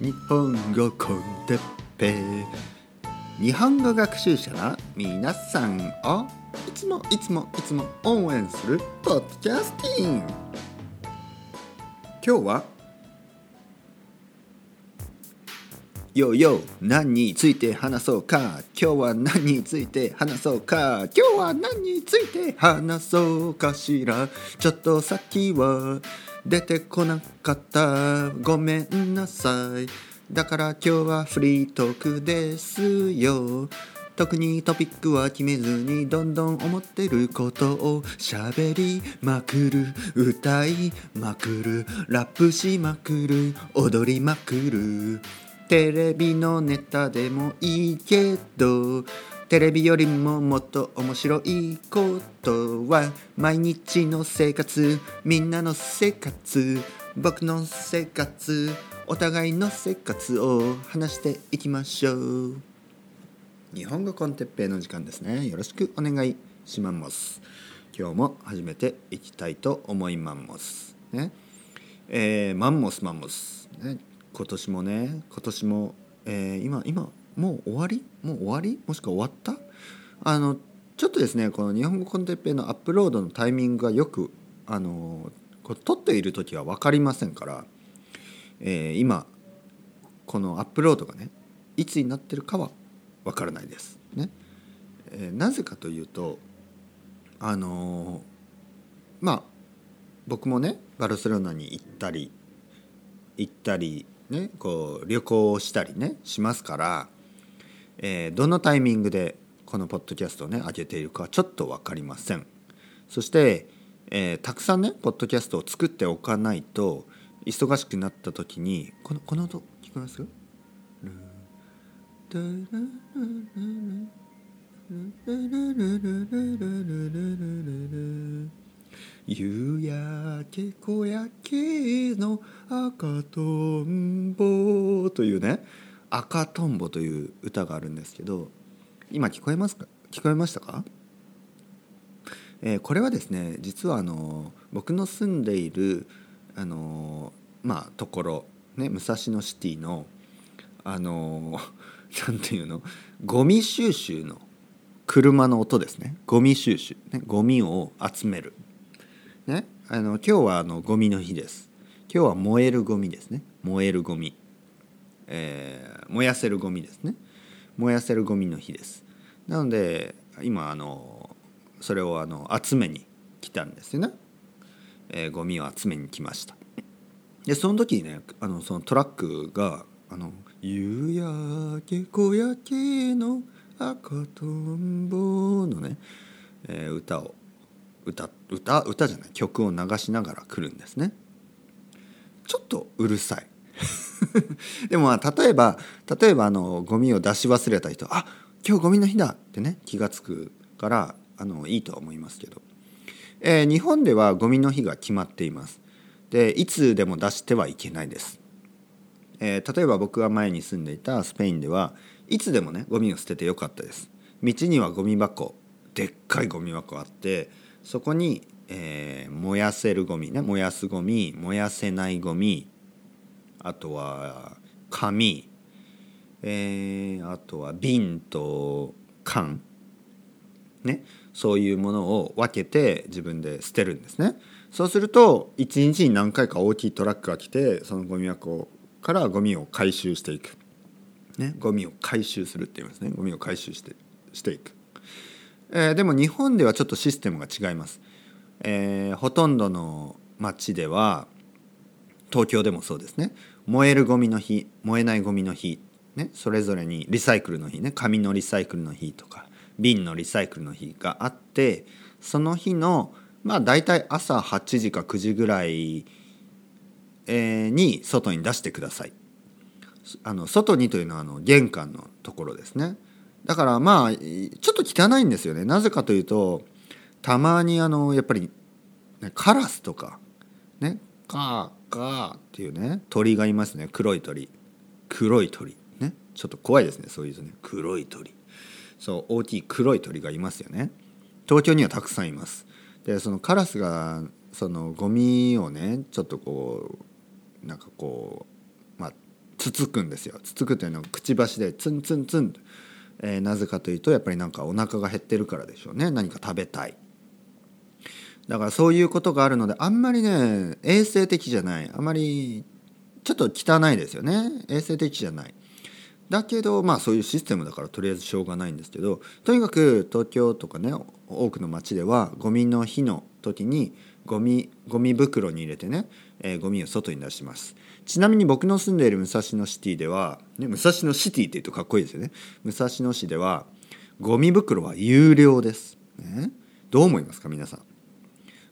日本語コンテッペ日本語学習者の皆さんをいつも。いつもいつも応援するポッドキャスティン。グ今日はよよ何について話そうか。今日は何について話そうか。今日は何について話そうかしら。ちょっと先は出てこなかった。ごめんなさい。だから今日はフリートークですよ。特にトピックは決めずにどんどん思ってることを喋りまくる。歌いまくる。ラップしまくる。踊りまくる。テレビのネタでもいいけど。テレビよりももっと面白いことは毎日の生活みんなの生活僕の生活お互いの生活を話していきましょう。日本語コンテッペイの時間ですね。よろしくお願いします。今日も始めていきたいと思います。ね。えー、マンモスマンモス、ね、今年もね今年も、えー、今今もう終わり？もう終わり？もしくは終わった？あのちょっとですねこの日本語コンテッペイのアップロードのタイミングがよくあのこれ撮っている時は分かりませんから、えー、今このアップロードがねいつになってるかは分からないです。ね。えー、なぜかというとあのまあ僕もねバルセロナに行ったり行ったりねこう旅行をしたりねしますから、えー、どのタイミングでこのポッドキャストをね上げているかちょっと分かりません。そしてえー、たくさんねポッドキャストを作っておかないと忙しくなった時にこのこの音聞こえます？夕焼け小焼けの赤とんぼというね赤とんぼという歌があるんですけど今聞こえますか？聞こえましたか？えー、これはですね実はあの僕の住んでいるあのまあところね武蔵野シティのあの なんていうの？ゴミ収集の車の音ですね。ゴミ収集、ね、ゴミを集める、ね、あの今日はあのゴミの日です。今日は燃えるゴミですね。燃えるゴミ、えー、燃やせるゴミですね。燃やせるゴミの日です。なので今あのそれをあの集めに来たんですよね、えー、ゴミを集めに来ました。でその時にねあのそのトラックが「あの夕焼け小焼けの赤とんぼ」のね、えー、歌を歌歌歌じゃない曲を流しながら来るんですね。ちょっとうるさい。でもまあ例えば例えばあのゴミを出し忘れた人あ今日ゴミの日だってね気が付くからあのいいとは思いますけど、えー、日本ではゴミの日が決まっています。でいつでも出してはいけないです、えー、例えば僕が前に住んでいたスペインではいつでもねゴミを捨ててよかったです。道にはゴミ箱でっかいゴミ箱あってそこに、えー、燃やせるゴミね燃やすゴミ燃やせないゴミあとは紙、えー、あとは瓶と缶。ね。そういうものを分けて自分で捨てるんですね。そうすると一日に何回か大きいトラックが来てそのゴミ箱からゴミを回収していく、ね、ゴミを回収するって言いますね。ゴミを回収してしていく、えー、でも日本ではちょっとシステムが違います、えー、ほとんどの町では東京でもそうですね。燃えるゴミの日燃えないゴミの日、ね、それぞれにリサイクルの日ね紙のリサイクルの日とか瓶のリサイクルの日があってその日のまあ大体朝8時か9時ぐらい、に外に出してください。あの外にというのはあの玄関のところですね。だからまあちょっと汚いんですよね。なぜかというとたまにあのやっぱり、ね、カラスとかねカーカーっていうね鳥がいますね。黒い鳥。黒い鳥。ね。ちょっと怖いですね。そういうとね。黒い鳥。そう大きい黒い鳥がいますよね。東京にはたくさんいます。でそのカラスがそのゴミをねちょっとこうなんかこうまあつつくんですよ。つつくというのはくちばしでツンツンツン。と、えー、なぜかというとやっぱりなんかお腹が減ってるからでしょうね。何か食べたい。だからそういうことがあるのであんまりね衛生的じゃない。あまりちょっと汚いですよね。衛生的じゃない。だけどまあそういうシステムだからとりあえずしょうがないんですけどとにかく東京とかね多くの町ではゴミの日の時にゴミゴミ袋に入れてね、えー、ゴミを外に出します。ちなみに僕の住んでいる武蔵野シティでは、ね、武蔵野シティって言うとかっこいいですよね。武蔵野市ではゴミ袋は有料です、ね、どう思いますか皆さん？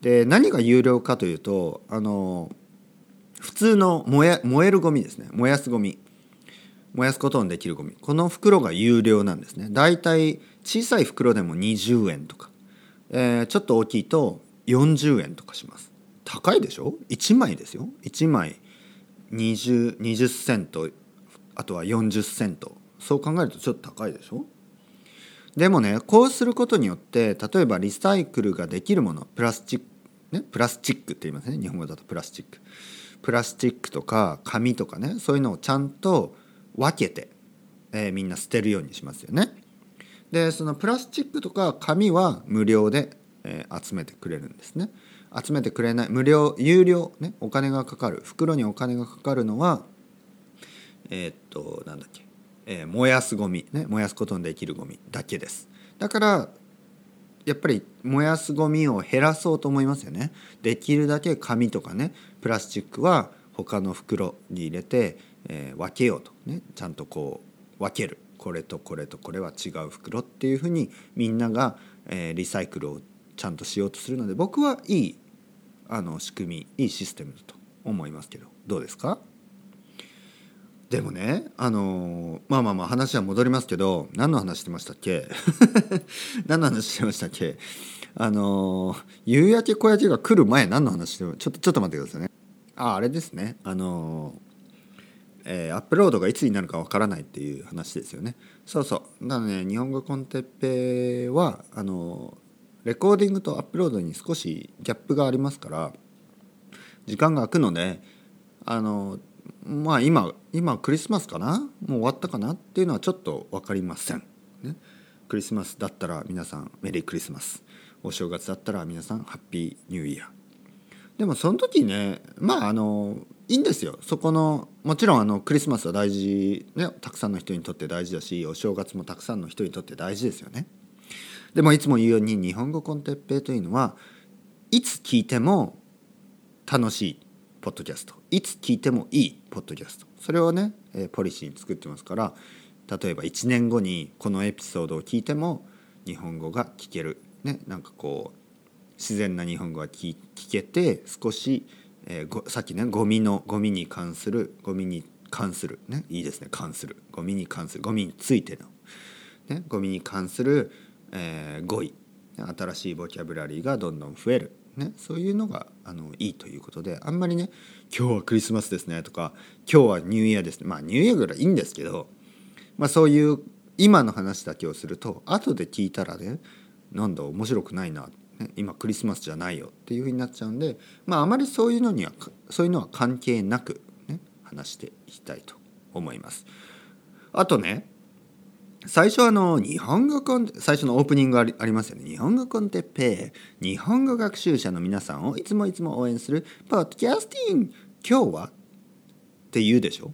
で何が有料かというとあの普通の燃え燃えるゴミですね。燃やすゴミ。燃やすことのできるゴミ。この袋が有料なんですね。だいたい小さい袋でも20円とか、えー、ちょっと大きいと40円とかします。高いでしょ？1枚ですよ。1枚。20, 20セント。あとは40セント。そう考えるとちょっと高いでしょ？でもねこうすることによって例えばリサイクルができるものプラスチックねプラスチックって言いますね日本語だとプラスチックプラスチックとか紙とかねそういうのをちゃんと分けて、えー、みんな捨てるようにしますよね。でそのプラスチックとか紙は無料で、えー、集めてくれるんですね。集めてくれない無料有料ねお金がかかる袋にお金がかかるのはえー、っとなんだっけ、えー、燃やすゴミね燃やすことのできるゴミだけです。だからやっぱり燃やすゴミを減らそうと思いますよね。できるだけ紙とかねプラスチックは他の袋に入れてえー、分けようとねちゃんとこう分けるこれとこれとこれは違う袋っていうふうにみんなが、えー、リサイクルをちゃんとしようとするので僕はいいあの仕組みいいシステムだと思いますけどどうですか？でもねあのまあまあまあ話は戻りますけど何の話してましたっけ？何の話してましたっけ？あの夕焼け小焼けが来る前何の話してちょっとちょっと待ってくださいね。ああれですね。あのえー、アップロードがいつになるかわからないっていう話ですよね。そうそう。なので、ね、日本語コンテッペはあのレコーディングとアップロードに少しギャップがありますから時間が空くのであのまあ今今クリスマスかな？もう終わったかな？っていうのはちょっと分かりません。ね、クリスマスだったら皆さんメリークリスマス。お正月だったら皆さんハッピーニューイヤー。でもその時ねまああのいいんですよ。そこのもちろんあのクリスマスは大事、ね、たくさんの人にとって大事だしお正月もたくさんの人にとって大事ですよね。でもいつも言うように日本語コンテッペイというのはいつ聞いても楽しい。ポッドキャスト。いつ聞いてもいいポッドキャスト。それをねポリシーに作ってますから例えば1年後にこのエピソードを聞いても日本語が聞ける、ね、なんかこう自然な日本語が聞けて少しえー、さっきねゴミのゴミに関するゴミに関する。ねいいですね。関する。ゴミに関する。ゴミについての、ね、ゴミに関する、えー、語彙。新しいボキャブラリーがどんどん増える、ね、そういうのがあのいいということであんまりね「今日はクリスマスですね」とか「今日はニューイヤーですね」まあニューイヤーぐらいいいんですけど、まあ、そういう今の話だけをすると後で聞いたらねなんだ面白くないな、今クリスマスじゃないよっていうふうになっちゃうんで、まあ、あまりそういうのにはそういうのは関係なく、ね、話していきたいと思います。あとね最初あの日本語コン最初のオープニングありありますよね。日本語コンテッペイ日本語学習者の皆さんをいつもいつも応援するポッドキャスティング今日はって言うでしょ？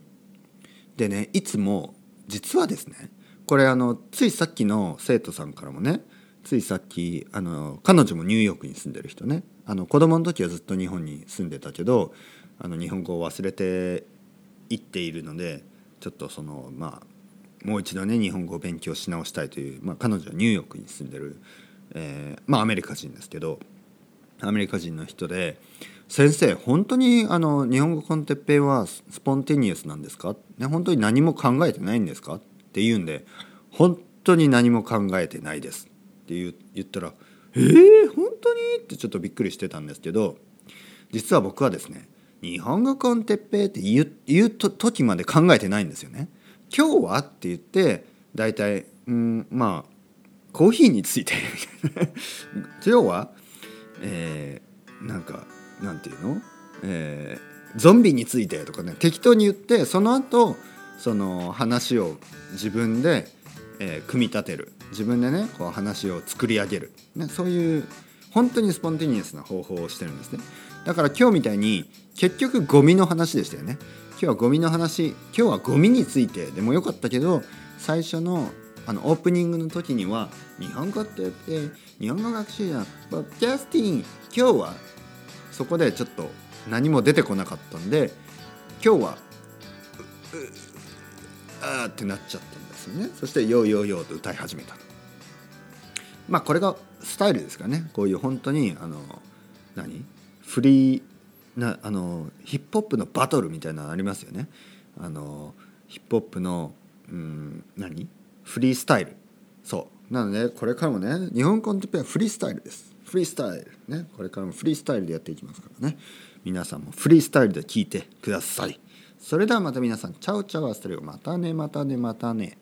でねいつも実はですねこれあのついさっきの生徒さんからもねついさっきあの彼女もニューヨークに住んでる人ねあの子供の時はずっと日本に住んでたけどあの日本語を忘れていっているのでちょっとそのまあもう一度ね日本語を勉強し直したいという、まあ、彼女はニューヨークに住んでる、えー、まあアメリカ人ですけどアメリカ人の人で「先生本当にあの日本語コンテッペイはスポンティニアスなんですか?」ね「本当に何も考えてないんですか?」って言うんで「本当に何も考えてないです」って言ったら「えー、本当に?」ってちょっとびっくりしてたんですけど実は僕はですね日本語コンテッペイって言う時まで考えてないんですよね。今日はって言って大体うんまあコーヒーについて 今日は、えー、なんかなんていうの、えゾンビについてとかね適当に言ってその後その話を自分で、えー組み立てる。自分でねこう話を作り上げる、ね、そういう本当にスポンティニアスな方法をしてるんですね。だから今日みたいに結局ゴミの話でしたよね。日はゴミの話。今日はゴミについてでもよかったけど最初のあのオープニングの時には日本語って言って日本語学習じゃんポッキャスティン今日はそこでちょっと何も出てこなかったんで今日はううあーってなっちゃったんですよね。そして「ヨーヨーヨー」と歌い始めた。まあこれがスタイルですかね。こういう本当にあの何？フリーなあのヒップホップのバトルみたいなのありますよね。あのヒップホップのうん何？フリースタイル。そう。なのでこれからもね日本コンテンペはフリースタイルです。フリースタイル。ね。これからもフリースタイルでやっていきますからね。皆さんもフリースタイルで聞いてください。それではまた皆さんチャオチャオアストレオまたねまたねまたね。